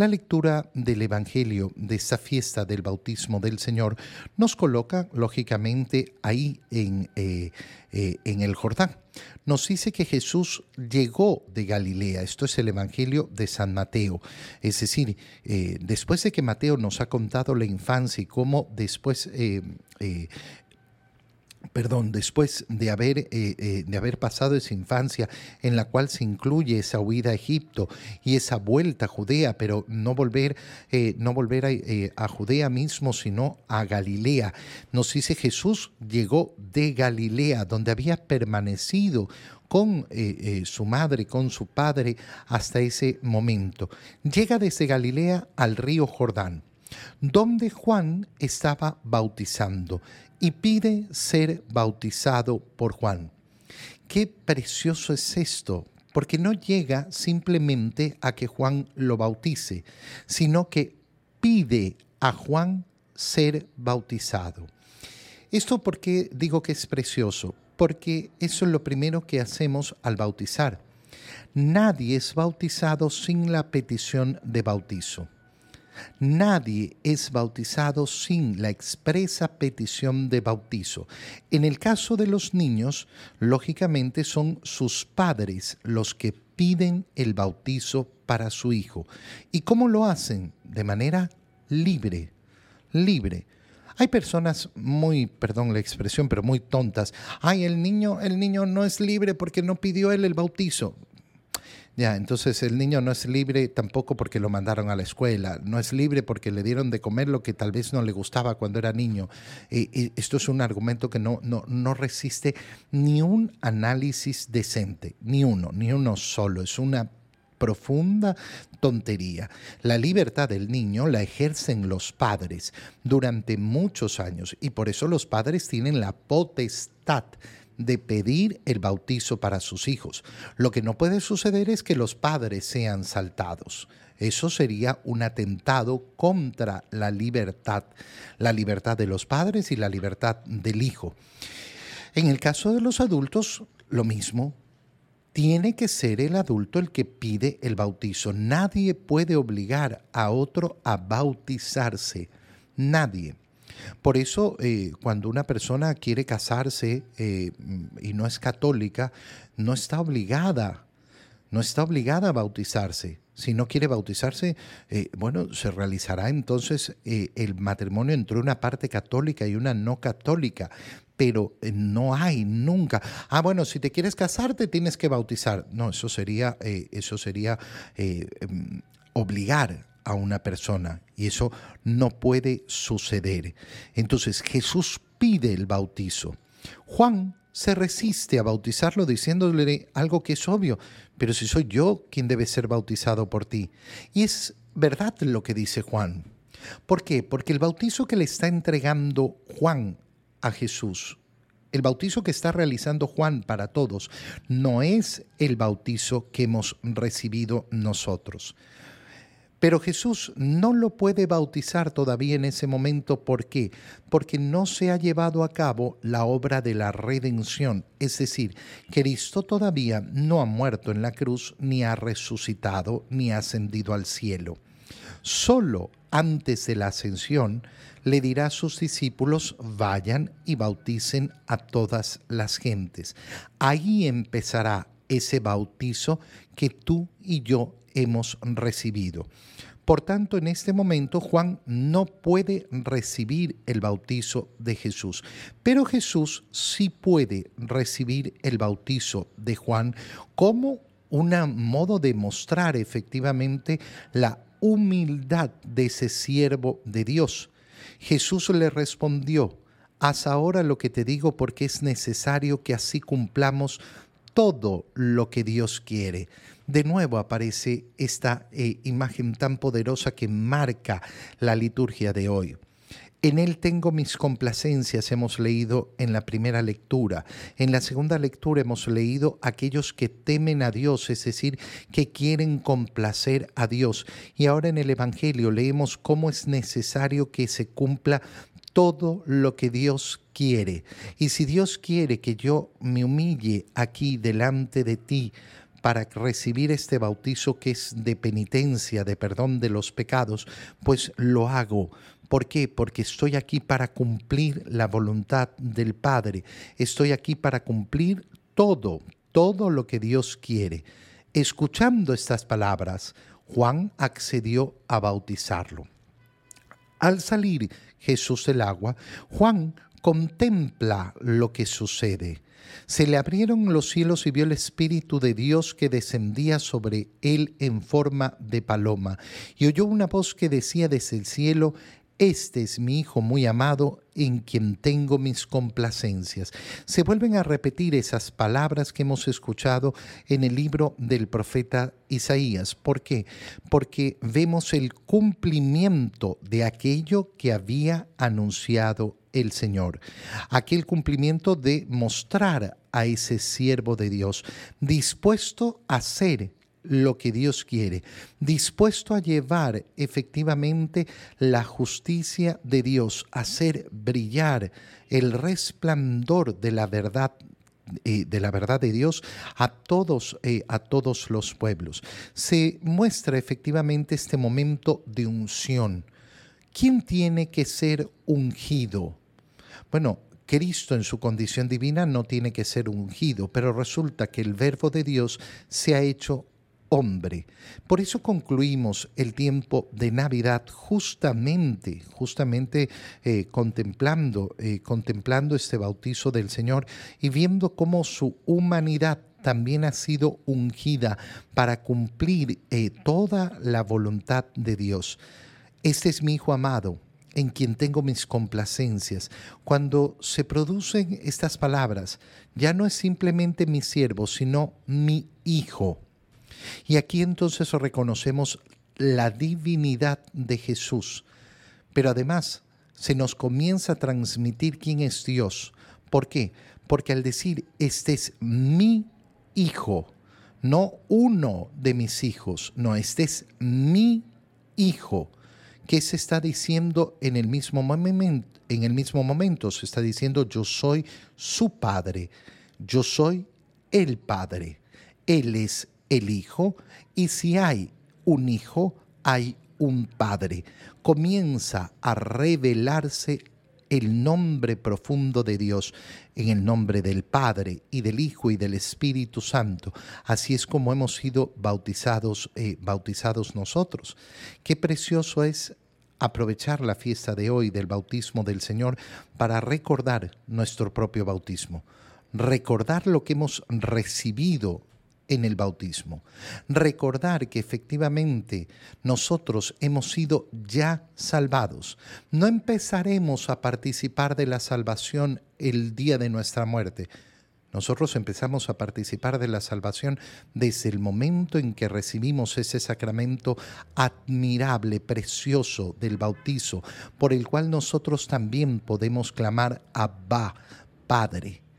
La lectura del Evangelio de esta fiesta del bautismo del Señor nos coloca lógicamente ahí en, eh, eh, en el Jordán. Nos dice que Jesús llegó de Galilea. Esto es el Evangelio de San Mateo. Es decir, eh, después de que Mateo nos ha contado la infancia y cómo después perdón, después de haber, eh, eh, de haber pasado esa infancia en la cual se incluye esa huida a Egipto y esa vuelta a Judea, pero no volver, eh, no volver a, a, Judea mismo, sino a Galilea. Nos dice Jesús llegó de Galilea, donde había permanecido con su madre, con su padre, hasta ese momento. Llega desde Galilea al río Jordán donde Juan estaba bautizando y pide ser bautizado por Juan. Qué precioso es esto, porque no llega simplemente a que Juan lo bautice, sino que pide a Juan ser bautizado. Esto porque digo que es precioso, porque eso es lo primero que hacemos al bautizar. Nadie es bautizado sin la petición de bautizo. Nadie es bautizado sin la expresa petición de bautizo. En el caso de los niños, lógicamente son sus padres los que piden el bautizo para su hijo. ¿Y cómo lo hacen? De manera libre, libre. Hay personas muy, perdón la expresión, pero muy tontas. Ay, el niño, el niño no es libre porque no pidió él el bautizo. Ya, entonces el niño no es libre tampoco porque lo mandaron a la escuela, no es libre porque le dieron de comer lo que tal vez no le gustaba cuando era niño. Y, esto es un argumento que no, no, no resiste ni un análisis decente, ni uno, ni uno solo. Es una profunda tontería. La libertad del niño la ejercen los padres durante muchos años y por eso los padres tienen la potestad de pedir el bautizo para sus hijos. Lo que no puede suceder es que los padres sean saltados. Eso sería un atentado contra la libertad, la libertad de los padres y la libertad del hijo. En el caso de los adultos, lo mismo. Tiene que ser el adulto el que pide el bautizo. Nadie puede obligar a otro a bautizarse. Nadie. Por eso, eh, cuando una persona quiere casarse eh, y no es católica, no está obligada, no está obligada a bautizarse. Si no quiere bautizarse, eh, bueno, se realizará entonces el matrimonio entre una parte católica y una no católica, pero no hay nunca. Ah, bueno, si te quieres casarte tienes que bautizar. No, eso sería, eso sería em, obligar a una persona y eso no puede suceder. Entonces Jesús pide el bautizo. Juan se resiste a bautizarlo diciéndole algo que es obvio, pero si soy yo quien debe ser bautizado por ti. Y es verdad lo que dice Juan. ¿Por qué? Porque el bautizo que le está entregando Juan a Jesús, el bautizo que está realizando Juan para todos, no es el bautizo que hemos recibido nosotros. Pero Jesús no lo puede bautizar todavía en ese momento. ¿Por qué? Porque no se ha llevado a cabo la obra de la redención. Es decir, Cristo todavía no ha muerto en la cruz, ni ha resucitado, ni ha ascendido al cielo. Solo antes de la ascensión le dirá a sus discípulos, vayan y bauticen a todas las gentes. Ahí empezará ese bautizo que tú y yo hemos recibido. Por tanto, en este momento Juan no puede recibir el bautizo de Jesús, pero Jesús sí puede recibir el bautizo de Juan como un modo de mostrar efectivamente la humildad de ese siervo de Dios. Jesús le respondió, haz ahora lo que te digo porque es necesario que así cumplamos todo lo que Dios quiere de nuevo aparece esta eh, imagen tan poderosa que marca la liturgia de hoy. En Él tengo mis complacencias, hemos leído en la primera lectura. En la segunda lectura hemos leído aquellos que temen a Dios, es decir, que quieren complacer a Dios. Y ahora en el Evangelio leemos cómo es necesario que se cumpla todo lo que Dios quiere. Y si Dios quiere que yo me humille aquí delante de ti, para recibir este bautizo que es de penitencia, de perdón de los pecados, pues lo hago. ¿Por qué? Porque estoy aquí para cumplir la voluntad del Padre. Estoy aquí para cumplir todo, todo lo que Dios quiere. Escuchando estas palabras, Juan accedió a bautizarlo. Al salir Jesús del agua, Juan contempla lo que sucede. Se le abrieron los cielos y vio el Espíritu de Dios que descendía sobre él en forma de paloma, y oyó una voz que decía desde el cielo, este es mi Hijo muy amado en quien tengo mis complacencias. Se vuelven a repetir esas palabras que hemos escuchado en el libro del profeta Isaías. ¿Por qué? Porque vemos el cumplimiento de aquello que había anunciado el Señor. Aquel cumplimiento de mostrar a ese siervo de Dios dispuesto a ser lo que Dios quiere, dispuesto a llevar efectivamente la justicia de Dios, a hacer brillar el resplandor de la verdad eh, de la verdad de Dios a todos, eh, a todos los pueblos. Se muestra efectivamente este momento de unción. ¿Quién tiene que ser ungido? Bueno, Cristo en su condición divina no tiene que ser ungido, pero resulta que el verbo de Dios se ha hecho hombre. Por eso concluimos el tiempo de Navidad justamente, justamente eh, contemplando, eh, contemplando este bautizo del Señor y viendo cómo su humanidad también ha sido ungida para cumplir eh, toda la voluntad de Dios. Este es mi Hijo amado, en quien tengo mis complacencias. Cuando se producen estas palabras, ya no es simplemente mi siervo, sino mi Hijo. Y aquí entonces reconocemos la divinidad de Jesús, pero además se nos comienza a transmitir quién es Dios. ¿Por qué? Porque al decir, este es mi hijo, no uno de mis hijos, no, este es mi hijo. ¿Qué se está diciendo en el mismo momento? En el mismo momento se está diciendo yo soy su padre, yo soy el padre, él es el Hijo, y si hay un Hijo, hay un Padre. Comienza a revelarse el nombre profundo de Dios en el nombre del Padre y del Hijo y del Espíritu Santo. Así es como hemos sido bautizados, eh, bautizados nosotros. Qué precioso es aprovechar la fiesta de hoy del bautismo del Señor para recordar nuestro propio bautismo, recordar lo que hemos recibido en el bautismo. Recordar que efectivamente nosotros hemos sido ya salvados. No empezaremos a participar de la salvación el día de nuestra muerte. Nosotros empezamos a participar de la salvación desde el momento en que recibimos ese sacramento admirable, precioso del bautizo, por el cual nosotros también podemos clamar Abba, Padre.